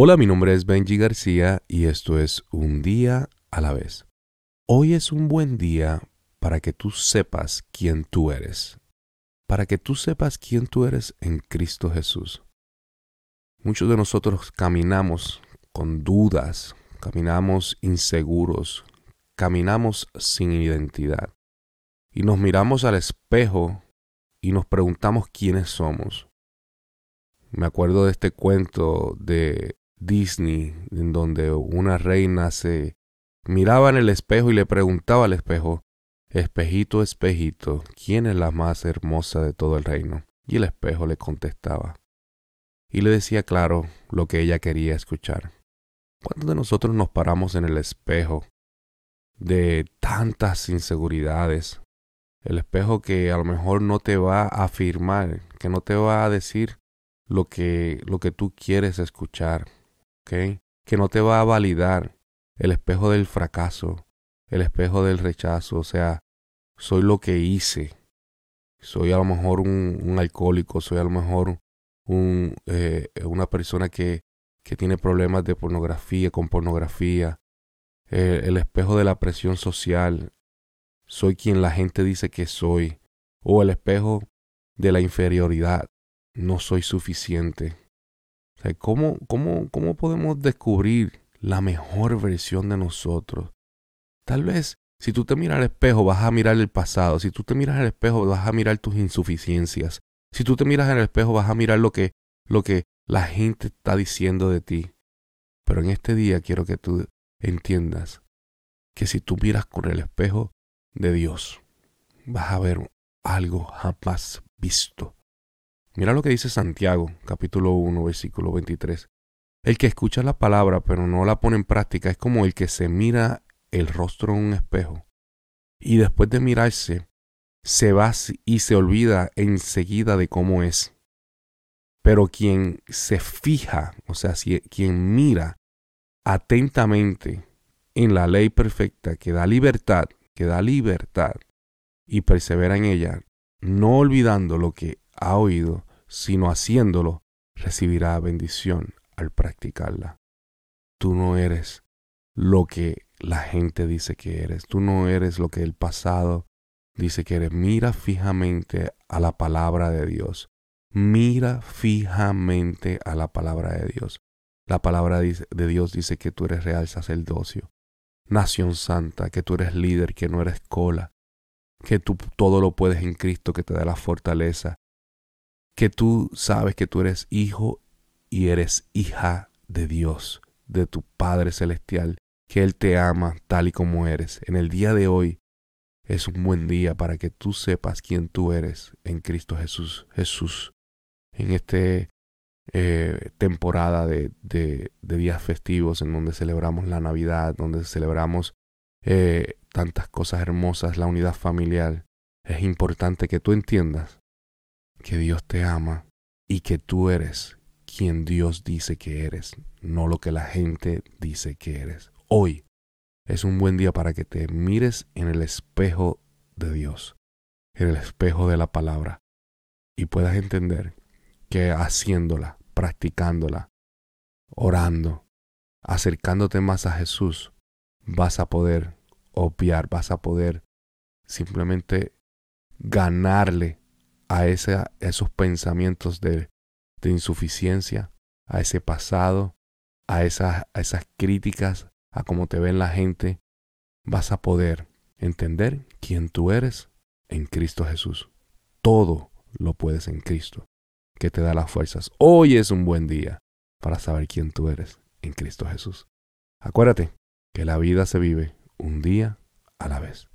Hola, mi nombre es Benji García y esto es Un día a la vez. Hoy es un buen día para que tú sepas quién tú eres, para que tú sepas quién tú eres en Cristo Jesús. Muchos de nosotros caminamos con dudas, caminamos inseguros, caminamos sin identidad y nos miramos al espejo y nos preguntamos quiénes somos. Me acuerdo de este cuento de Disney, en donde una reina se miraba en el espejo y le preguntaba al espejo, Espejito, espejito, ¿quién es la más hermosa de todo el reino? Y el espejo le contestaba. Y le decía claro lo que ella quería escuchar. ¿Cuántos de nosotros nos paramos en el espejo de tantas inseguridades? El espejo que a lo mejor no te va a afirmar, que no te va a decir lo que, lo que tú quieres escuchar, que no te va a validar el espejo del fracaso, el espejo del rechazo, o sea, soy lo que hice, soy a lo mejor un, alcohólico, soy a lo mejor un, eh, una persona que, que, tiene problemas de pornografía, con pornografía, el espejo de la presión social, soy quien la gente dice que soy, o el espejo de la inferioridad, no soy suficiente. ¿Cómo, cómo, ¿Cómo podemos descubrir la mejor versión de nosotros? Tal vez si tú te miras al espejo vas a mirar el pasado, si tú te miras al espejo vas a mirar tus insuficiencias, si tú te miras al espejo vas a mirar lo que, lo que la gente está diciendo de ti. Pero en este día quiero que tú entiendas que si tú miras con el espejo de Dios, vas a ver algo jamás visto. Mira lo que dice Santiago, capítulo 1, versículo 23. El que escucha la palabra pero no la pone en práctica es como el que se mira el rostro en un espejo y después de mirarse se va y se olvida enseguida de cómo es. Pero quien se fija, o sea, quien mira atentamente en la ley perfecta que da libertad, que da libertad y persevera en ella, no olvidando lo que ha oído, sino haciéndolo, recibirá bendición al practicarla. Tú no eres lo que la gente dice que eres, tú no eres lo que el pasado dice que eres. Mira fijamente a la palabra de Dios. Mira fijamente a la palabra de Dios. La palabra de Dios dice que tú eres real sacerdocio, nación santa, que tú eres líder, que no eres cola, que tú todo lo puedes en Cristo que te da la fortaleza, que tú sabes que tú eres hijo y eres hija de Dios, de tu Padre Celestial, que Él te ama tal y como eres. En el día de hoy es un buen día para que tú sepas quién tú eres en Cristo Jesús. Jesús, en esta eh, temporada de, de, días festivos en donde celebramos la Navidad, donde celebramos eh, tantas cosas hermosas, la unidad familiar, es importante que tú entiendas que Dios te ama y que tú eres quien Dios dice que eres, no lo que la gente dice que eres. Hoy es un buen día para que te mires en el espejo de Dios, en el espejo de la palabra, y puedas entender que haciéndola, practicándola, orando, acercándote más a Jesús, vas a poder obviar, vas a poder simplemente ganarle a, esos pensamientos de, insuficiencia, a ese pasado, a esas, a esas críticas, a cómo te ven la gente, vas a poder entender quién tú eres en Cristo Jesús. Todo lo puedes en Cristo, que te da las fuerzas. Hoy es un buen día para saber quién tú eres en Cristo Jesús. Acuérdate que la vida se vive un día a la vez.